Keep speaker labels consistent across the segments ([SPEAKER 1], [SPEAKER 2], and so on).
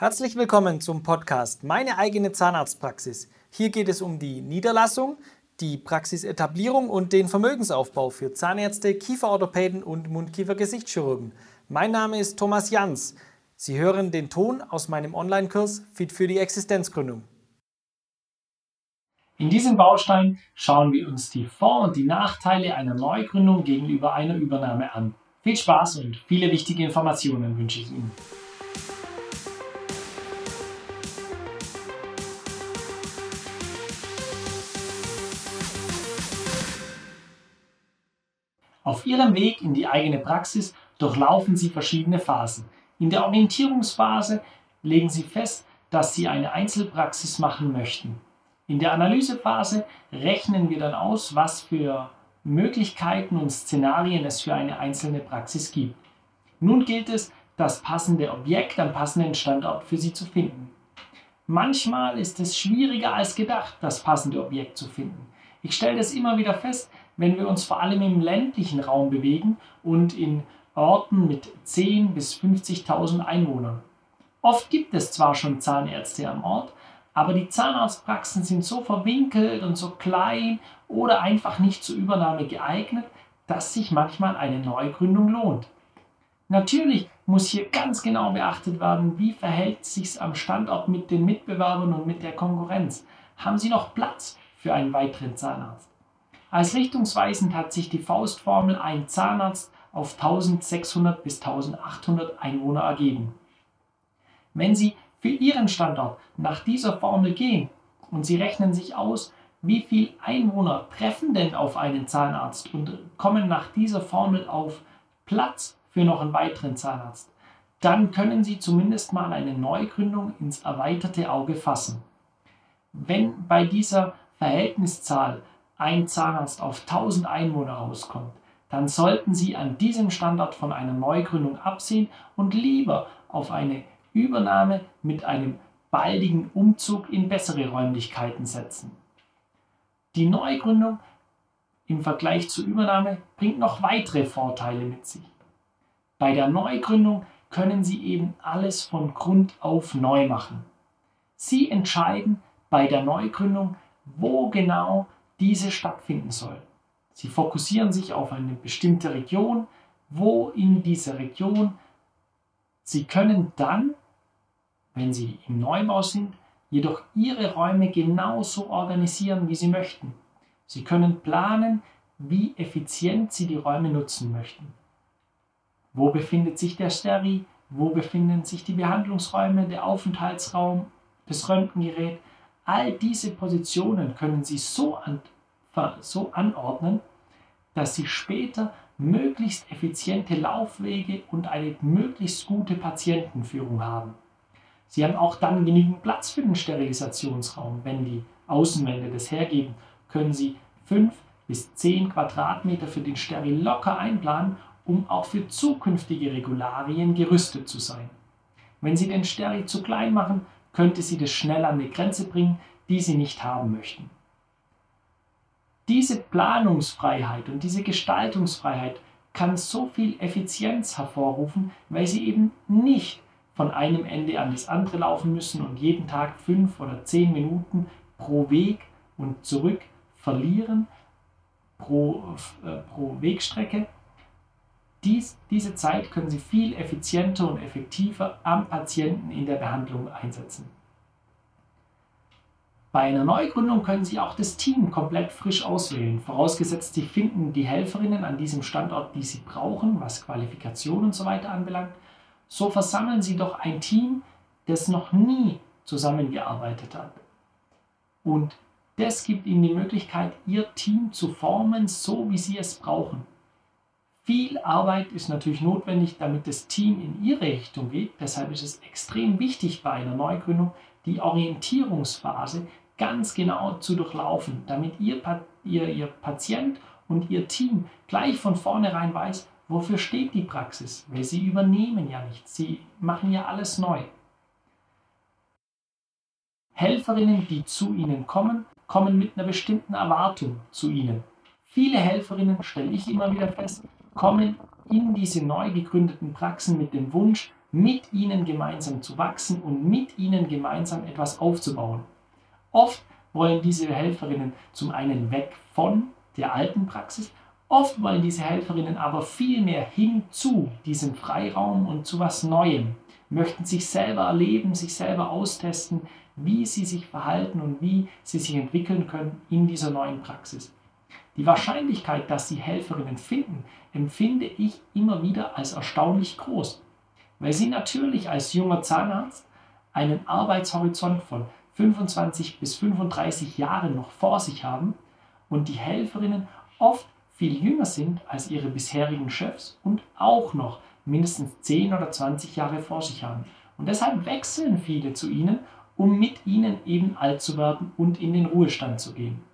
[SPEAKER 1] Herzlich willkommen zum Podcast Meine eigene Zahnarztpraxis. Hier geht es um die Niederlassung, die Praxisetablierung und den Vermögensaufbau für Zahnärzte, Kieferorthopäden und Mundkiefer-Gesichtschirurgen. Mein Name ist Thomas Jans. Sie hören den Ton aus meinem Online-Kurs Fit für die Existenzgründung. In diesem Baustein schauen wir uns die Vor- und die Nachteile einer Neugründung gegenüber einer Übernahme an. Viel Spaß und viele wichtige Informationen wünsche ich Ihnen. Auf Ihrem Weg in die eigene Praxis durchlaufen Sie verschiedene Phasen. In der Orientierungsphase legen Sie fest, dass Sie eine Einzelpraxis machen möchten. In der Analysephase rechnen wir dann aus, was für Möglichkeiten und Szenarien es für eine einzelne Praxis gibt. Nun gilt es, das passende Objekt am passenden Standort für Sie zu finden. Manchmal ist es schwieriger als gedacht, das passende Objekt zu finden. Ich stelle das immer wieder fest, wenn wir uns vor allem im ländlichen Raum bewegen und in Orten mit 10.000 bis 50.000 Einwohnern. Oft gibt es zwar schon Zahnärzte am Ort, aber die Zahnarztpraxen sind so verwinkelt und so klein oder einfach nicht zur Übernahme geeignet, dass sich manchmal eine Neugründung lohnt. Natürlich muss hier ganz genau beachtet werden, wie verhält sich am Standort mit den Mitbewerbern und mit der Konkurrenz. Haben Sie noch Platz für einen weiteren Zahnarzt? Als richtungsweisend hat sich die Faustformel ein Zahnarzt auf 1600 bis 1800 Einwohner ergeben. Wenn Sie für Ihren Standort nach dieser Formel gehen und Sie rechnen sich aus, wie viele Einwohner treffen denn auf einen Zahnarzt und kommen nach dieser Formel auf Platz für noch einen weiteren Zahnarzt, dann können Sie zumindest mal eine Neugründung ins erweiterte Auge fassen. Wenn bei dieser Verhältniszahl ein Zahnarzt auf 1000 Einwohner rauskommt, dann sollten Sie an diesem Standort von einer Neugründung absehen und lieber auf eine Übernahme mit einem baldigen Umzug in bessere Räumlichkeiten setzen. Die Neugründung im Vergleich zur Übernahme bringt noch weitere Vorteile mit sich. Bei der Neugründung können Sie eben alles von Grund auf neu machen. Sie entscheiden bei der Neugründung, wo genau diese stattfinden soll. Sie fokussieren sich auf eine bestimmte Region, wo in dieser Region Sie können dann, wenn Sie im Neubau sind, jedoch Ihre Räume genauso organisieren, wie Sie möchten. Sie können planen, wie effizient Sie die Räume nutzen möchten. Wo befindet sich der Steri? Wo befinden sich die Behandlungsräume, der Aufenthaltsraum, das Röntgengerät? All diese Positionen können Sie so, an, so anordnen, dass Sie später möglichst effiziente Laufwege und eine möglichst gute Patientenführung haben. Sie haben auch dann genügend Platz für den Sterilisationsraum. Wenn die Außenwände das hergeben, können Sie 5 bis 10 Quadratmeter für den Steril locker einplanen, um auch für zukünftige Regularien gerüstet zu sein. Wenn Sie den Steril zu klein machen, könnte sie das schnell an die Grenze bringen, die sie nicht haben möchten. Diese Planungsfreiheit und diese Gestaltungsfreiheit kann so viel Effizienz hervorrufen, weil sie eben nicht von einem Ende an das andere laufen müssen und jeden Tag fünf oder zehn Minuten pro Weg und zurück verlieren, pro, äh, pro Wegstrecke. Dies, diese Zeit können Sie viel effizienter und effektiver am Patienten in der Behandlung einsetzen. Bei einer Neugründung können Sie auch das Team komplett frisch auswählen, vorausgesetzt Sie finden die Helferinnen an diesem Standort, die Sie brauchen, was Qualifikation und so weiter anbelangt. So versammeln Sie doch ein Team, das noch nie zusammengearbeitet hat. Und das gibt Ihnen die Möglichkeit, Ihr Team zu formen, so wie Sie es brauchen. Viel Arbeit ist natürlich notwendig, damit das Team in Ihre Richtung geht. Deshalb ist es extrem wichtig bei einer Neugründung, die Orientierungsphase ganz genau zu durchlaufen, damit Ihr, Ihr, Ihr Patient und Ihr Team gleich von vornherein weiß, wofür steht die Praxis, weil Sie übernehmen ja nichts, Sie machen ja alles neu. Helferinnen, die zu Ihnen kommen, kommen mit einer bestimmten Erwartung zu Ihnen. Viele Helferinnen, stelle ich immer wieder fest, kommen in diese neu gegründeten Praxen mit dem Wunsch, mit ihnen gemeinsam zu wachsen und mit ihnen gemeinsam etwas aufzubauen. Oft wollen diese Helferinnen zum einen weg von der alten Praxis, oft wollen diese Helferinnen aber viel mehr hin zu diesem Freiraum und zu was Neuem, möchten sich selber erleben, sich selber austesten, wie sie sich verhalten und wie sie sich entwickeln können in dieser neuen Praxis. Die Wahrscheinlichkeit, dass sie Helferinnen finden, empfinde ich immer wieder als erstaunlich groß, weil sie natürlich als junger Zahnarzt einen Arbeitshorizont von 25 bis 35 Jahren noch vor sich haben und die Helferinnen oft viel jünger sind als ihre bisherigen Chefs und auch noch mindestens 10 oder 20 Jahre vor sich haben. Und deshalb wechseln viele zu ihnen, um mit ihnen eben alt zu werden und in den Ruhestand zu gehen.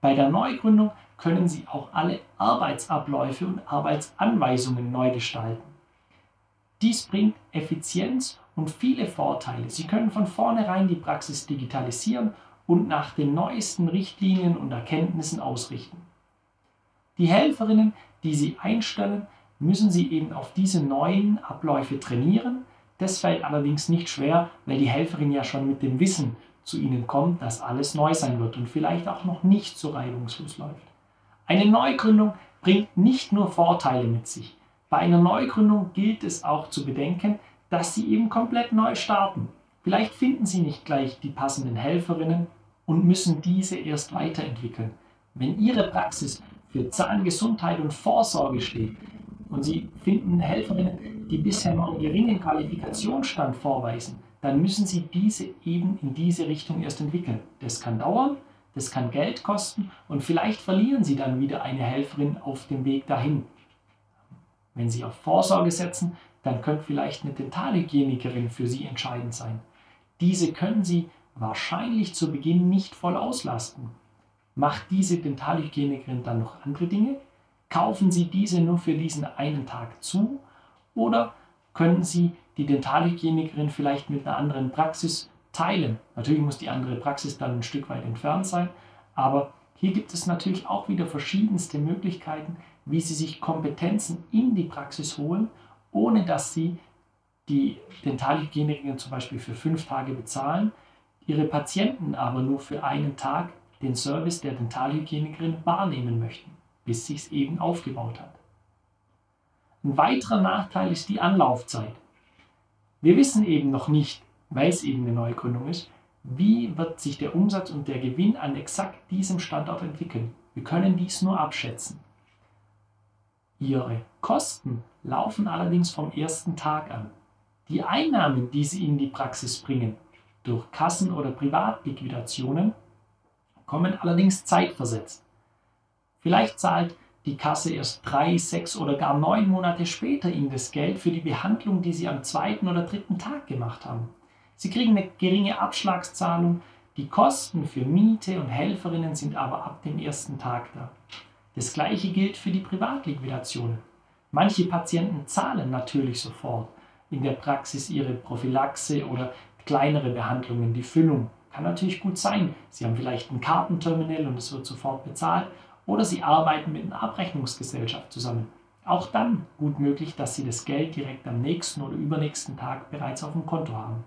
[SPEAKER 1] Bei der Neugründung können Sie auch alle Arbeitsabläufe und Arbeitsanweisungen neu gestalten. Dies bringt Effizienz und viele Vorteile. Sie können von vornherein die Praxis digitalisieren und nach den neuesten Richtlinien und Erkenntnissen ausrichten. Die Helferinnen, die Sie einstellen, müssen Sie eben auf diese neuen Abläufe trainieren. Das fällt allerdings nicht schwer, weil die Helferin ja schon mit dem Wissen zu Ihnen kommt, dass alles neu sein wird und vielleicht auch noch nicht so reibungslos läuft. Eine Neugründung bringt nicht nur Vorteile mit sich. Bei einer Neugründung gilt es auch zu bedenken, dass Sie eben komplett neu starten. Vielleicht finden Sie nicht gleich die passenden Helferinnen und müssen diese erst weiterentwickeln. Wenn Ihre Praxis für Zahngesundheit und Vorsorge steht und Sie finden Helferinnen, die bisher noch einen geringen Qualifikationsstand vorweisen, dann müssen Sie diese eben in diese Richtung erst entwickeln. Das kann dauern, das kann Geld kosten und vielleicht verlieren Sie dann wieder eine Helferin auf dem Weg dahin. Wenn Sie auf Vorsorge setzen, dann könnte vielleicht eine Dentalhygienikerin für Sie entscheidend sein. Diese können Sie wahrscheinlich zu Beginn nicht voll auslasten. Macht diese Dentalhygienikerin dann noch andere Dinge? Kaufen Sie diese nur für diesen einen Tag zu? Oder können Sie die Dentalhygienikerin vielleicht mit einer anderen Praxis teilen. Natürlich muss die andere Praxis dann ein Stück weit entfernt sein, aber hier gibt es natürlich auch wieder verschiedenste Möglichkeiten, wie Sie sich Kompetenzen in die Praxis holen, ohne dass Sie die Dentalhygienikerin zum Beispiel für fünf Tage bezahlen, Ihre Patienten aber nur für einen Tag den Service der Dentalhygienikerin wahrnehmen möchten, bis sich es eben aufgebaut hat. Ein weiterer Nachteil ist die Anlaufzeit. Wir wissen eben noch nicht, weil es eben eine Neugründung ist, wie wird sich der Umsatz und der Gewinn an exakt diesem Standort entwickeln. Wir können dies nur abschätzen. Ihre Kosten laufen allerdings vom ersten Tag an. Die Einnahmen, die Sie in die Praxis bringen, durch Kassen- oder Privatliquidationen, kommen allerdings zeitversetzt. Vielleicht zahlt die Kasse erst drei, sechs oder gar neun Monate später Ihnen das Geld für die Behandlung, die Sie am zweiten oder dritten Tag gemacht haben. Sie kriegen eine geringe Abschlagszahlung, die Kosten für Miete und Helferinnen sind aber ab dem ersten Tag da. Das gleiche gilt für die Privatliquidationen. Manche Patienten zahlen natürlich sofort in der Praxis ihre Prophylaxe oder kleinere Behandlungen, die Füllung. Kann natürlich gut sein. Sie haben vielleicht ein Kartenterminal und es wird sofort bezahlt oder Sie arbeiten mit einer Abrechnungsgesellschaft zusammen. Auch dann gut möglich, dass Sie das Geld direkt am nächsten oder übernächsten Tag bereits auf dem Konto haben.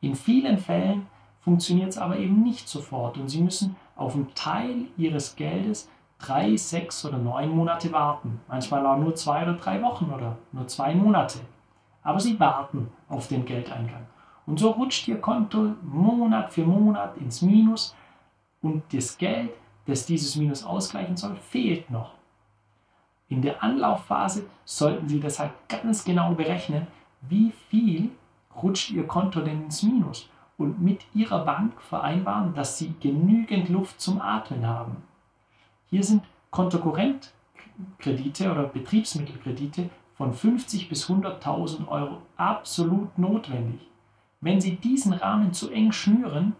[SPEAKER 1] In vielen Fällen funktioniert es aber eben nicht sofort und Sie müssen auf einen Teil Ihres Geldes drei, sechs oder neun Monate warten. Manchmal auch nur zwei oder drei Wochen oder nur zwei Monate. Aber Sie warten auf den Geldeingang. Und so rutscht Ihr Konto Monat für Monat ins Minus und das Geld das dieses Minus ausgleichen soll, fehlt noch. In der Anlaufphase sollten Sie deshalb ganz genau berechnen, wie viel rutscht Ihr Konto denn ins Minus und mit Ihrer Bank vereinbaren, dass Sie genügend Luft zum Atmen haben. Hier sind Kontokorrentkredite oder Betriebsmittelkredite von 50 bis 100.000 Euro absolut notwendig. Wenn Sie diesen Rahmen zu eng schnüren,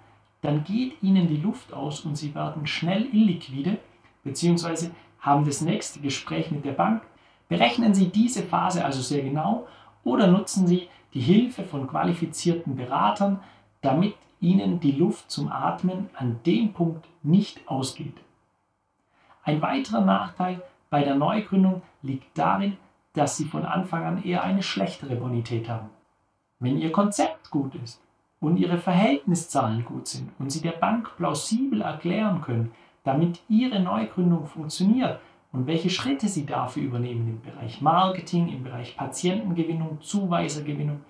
[SPEAKER 1] dann geht ihnen die Luft aus und sie werden schnell illiquide bzw. haben das nächste Gespräch mit der Bank. Berechnen Sie diese Phase also sehr genau oder nutzen Sie die Hilfe von qualifizierten Beratern, damit Ihnen die Luft zum Atmen an dem Punkt nicht ausgeht. Ein weiterer Nachteil bei der Neugründung liegt darin, dass sie von Anfang an eher eine schlechtere Bonität haben. Wenn ihr Konzept gut ist und ihre Verhältniszahlen gut sind und sie der Bank plausibel erklären können, damit ihre Neugründung funktioniert und welche Schritte sie dafür übernehmen im Bereich Marketing, im Bereich Patientengewinnung, Zuweisergewinnung,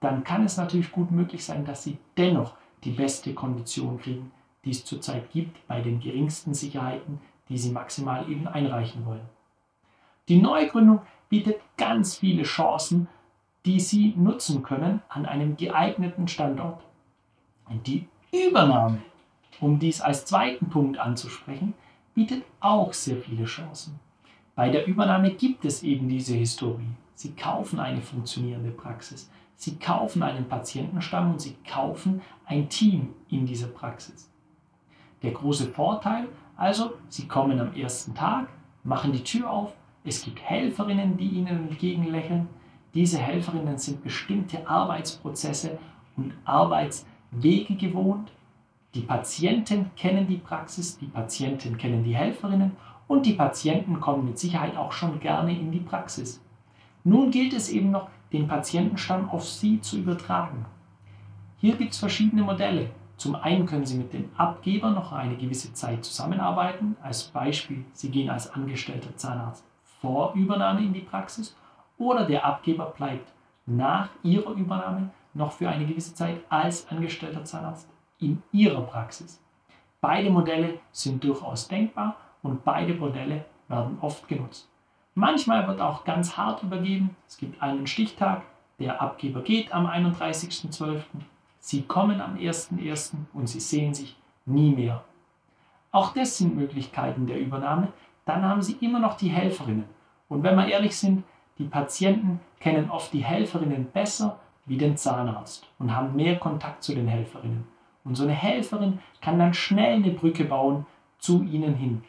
[SPEAKER 1] dann kann es natürlich gut möglich sein, dass sie dennoch die beste Kondition kriegen, die es zurzeit gibt, bei den geringsten Sicherheiten, die sie maximal eben einreichen wollen. Die Neugründung bietet ganz viele Chancen, die Sie nutzen können an einem geeigneten Standort. Die Übernahme, um dies als zweiten Punkt anzusprechen, bietet auch sehr viele Chancen. Bei der Übernahme gibt es eben diese Historie. Sie kaufen eine funktionierende Praxis. Sie kaufen einen Patientenstamm und Sie kaufen ein Team in dieser Praxis. Der große Vorteil also, Sie kommen am ersten Tag, machen die Tür auf, es gibt Helferinnen, die Ihnen entgegenlächeln. Diese Helferinnen sind bestimmte Arbeitsprozesse und Arbeitswege gewohnt. Die Patienten kennen die Praxis, die Patienten kennen die Helferinnen und die Patienten kommen mit Sicherheit auch schon gerne in die Praxis. Nun gilt es eben noch, den Patientenstamm auf Sie zu übertragen. Hier gibt es verschiedene Modelle. Zum einen können Sie mit dem Abgeber noch eine gewisse Zeit zusammenarbeiten. Als Beispiel, Sie gehen als angestellter Zahnarzt vor Übernahme in die Praxis oder der Abgeber bleibt nach Ihrer Übernahme noch für eine gewisse Zeit als angestellter Zahnarzt in Ihrer Praxis. Beide Modelle sind durchaus denkbar und beide Modelle werden oft genutzt. Manchmal wird auch ganz hart übergeben. Es gibt einen Stichtag, der Abgeber geht am 31.12. Sie kommen am 1.1. und Sie sehen sich nie mehr. Auch das sind Möglichkeiten der Übernahme. Dann haben Sie immer noch die Helferinnen. Und wenn wir ehrlich sind, die Patienten kennen oft die Helferinnen besser wie den Zahnarzt und haben mehr Kontakt zu den Helferinnen. Und so eine Helferin kann dann schnell eine Brücke bauen zu ihnen hin.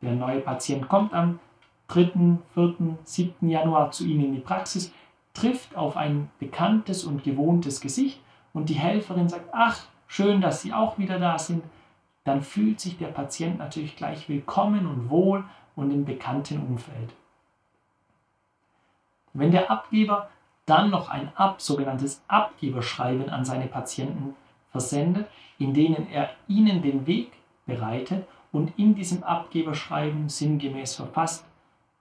[SPEAKER 1] Der neue Patient kommt am 3., 4., 7. Januar zu Ihnen in die Praxis, trifft auf ein bekanntes und gewohntes Gesicht und die Helferin sagt, ach, schön, dass Sie auch wieder da sind, dann fühlt sich der Patient natürlich gleich willkommen und wohl und im bekannten Umfeld. Wenn der Abgeber dann noch ein Ab, sogenanntes Abgeberschreiben an seine Patienten versendet, in denen er ihnen den Weg bereitet und in diesem Abgeberschreiben sinngemäß verfasst,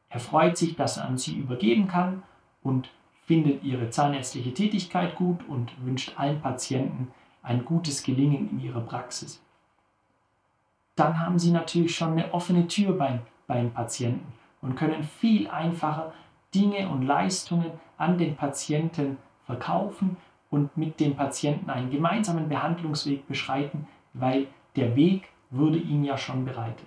[SPEAKER 1] er freut sich, dass er an sie übergeben kann und findet ihre zahnärztliche Tätigkeit gut und wünscht allen Patienten ein gutes Gelingen in ihrer Praxis. Dann haben sie natürlich schon eine offene Tür beim, beim Patienten und können viel einfacher Dinge und Leistungen an den Patienten verkaufen und mit dem Patienten einen gemeinsamen Behandlungsweg beschreiten, weil der Weg wurde ihnen ja schon bereitet.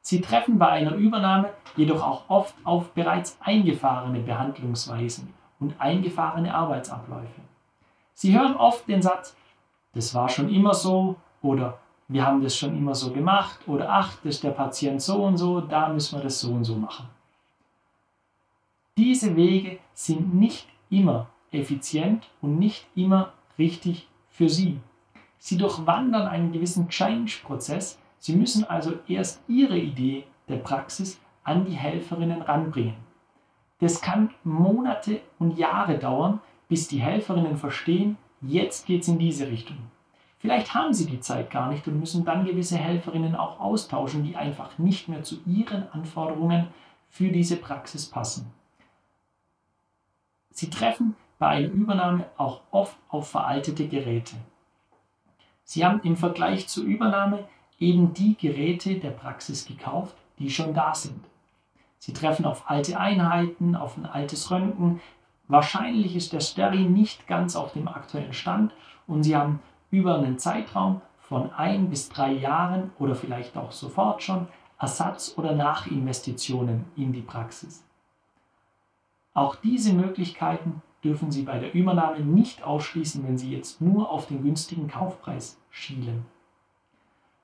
[SPEAKER 1] Sie treffen bei einer Übernahme jedoch auch oft auf bereits eingefahrene Behandlungsweisen und eingefahrene Arbeitsabläufe. Sie hören oft den Satz, das war schon immer so oder wir haben das schon immer so gemacht oder ach, das ist der Patient so und so, da müssen wir das so und so machen. Diese Wege sind nicht immer effizient und nicht immer richtig für Sie. Sie durchwandern einen gewissen Change-Prozess, Sie müssen also erst Ihre Idee der Praxis an die Helferinnen ranbringen. Das kann Monate und Jahre dauern, bis die Helferinnen verstehen, jetzt geht es in diese Richtung. Vielleicht haben sie die Zeit gar nicht und müssen dann gewisse Helferinnen auch austauschen, die einfach nicht mehr zu ihren Anforderungen für diese Praxis passen. Sie treffen bei einer Übernahme auch oft auf veraltete Geräte. Sie haben im Vergleich zur Übernahme eben die Geräte der Praxis gekauft, die schon da sind. Sie treffen auf alte Einheiten, auf ein altes Röntgen. Wahrscheinlich ist der Steri nicht ganz auf dem aktuellen Stand und Sie haben über einen Zeitraum von ein bis drei Jahren oder vielleicht auch sofort schon Ersatz- oder Nachinvestitionen in die Praxis. Auch diese Möglichkeiten dürfen Sie bei der Übernahme nicht ausschließen, wenn Sie jetzt nur auf den günstigen Kaufpreis schielen.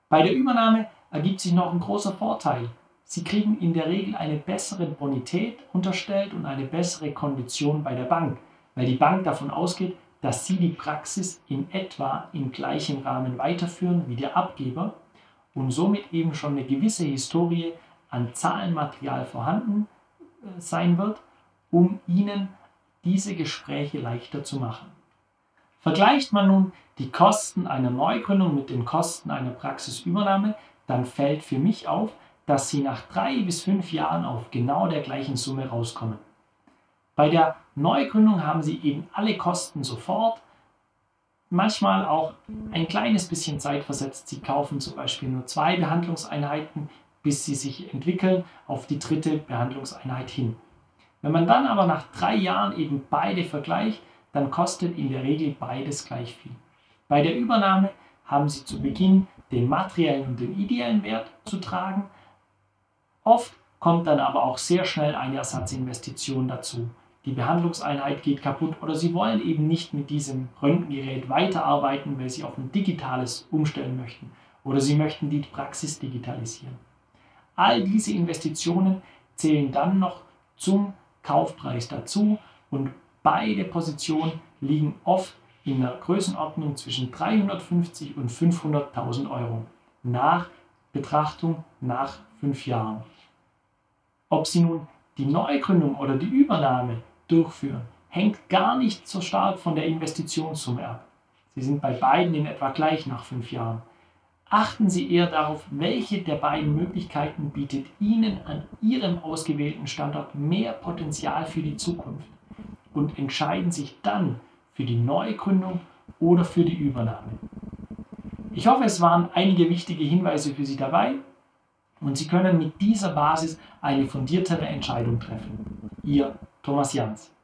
[SPEAKER 1] Bei der Übernahme ergibt sich noch ein großer Vorteil. Sie kriegen in der Regel eine bessere Bonität unterstellt und eine bessere Kondition bei der Bank, weil die Bank davon ausgeht, dass Sie die Praxis in etwa im gleichen Rahmen weiterführen wie der Abgeber und somit eben schon eine gewisse Historie an Zahlenmaterial vorhanden äh, sein wird um Ihnen diese Gespräche leichter zu machen. Vergleicht man nun die Kosten einer Neugründung mit den Kosten einer Praxisübernahme, dann fällt für mich auf, dass Sie nach drei bis fünf Jahren auf genau der gleichen Summe rauskommen. Bei der Neugründung haben Sie eben alle Kosten sofort, manchmal auch ein kleines bisschen Zeit versetzt. Sie kaufen zum Beispiel nur zwei Behandlungseinheiten, bis sie sich entwickeln auf die dritte Behandlungseinheit hin. Wenn man dann aber nach drei Jahren eben beide vergleicht, dann kostet in der Regel beides gleich viel. Bei der Übernahme haben Sie zu Beginn den materiellen und den ideellen Wert zu tragen. Oft kommt dann aber auch sehr schnell eine Ersatzinvestition dazu. Die Behandlungseinheit geht kaputt oder Sie wollen eben nicht mit diesem Röntgengerät weiterarbeiten, weil Sie auf ein digitales umstellen möchten oder Sie möchten die Praxis digitalisieren. All diese Investitionen zählen dann noch zum Kaufpreis dazu und beide Positionen liegen oft in der Größenordnung zwischen 350 und 500.000 Euro nach Betrachtung nach fünf Jahren. Ob Sie nun die Neugründung oder die Übernahme durchführen, hängt gar nicht so stark von der Investitionssumme ab. Sie sind bei beiden in etwa gleich nach fünf Jahren. Achten Sie eher darauf, welche der beiden Möglichkeiten bietet Ihnen an Ihrem ausgewählten Standort mehr Potenzial für die Zukunft und entscheiden sich dann für die Neugründung oder für die Übernahme. Ich hoffe, es waren einige wichtige Hinweise für Sie dabei und Sie können mit dieser Basis eine fundiertere Entscheidung treffen. Ihr Thomas Jans.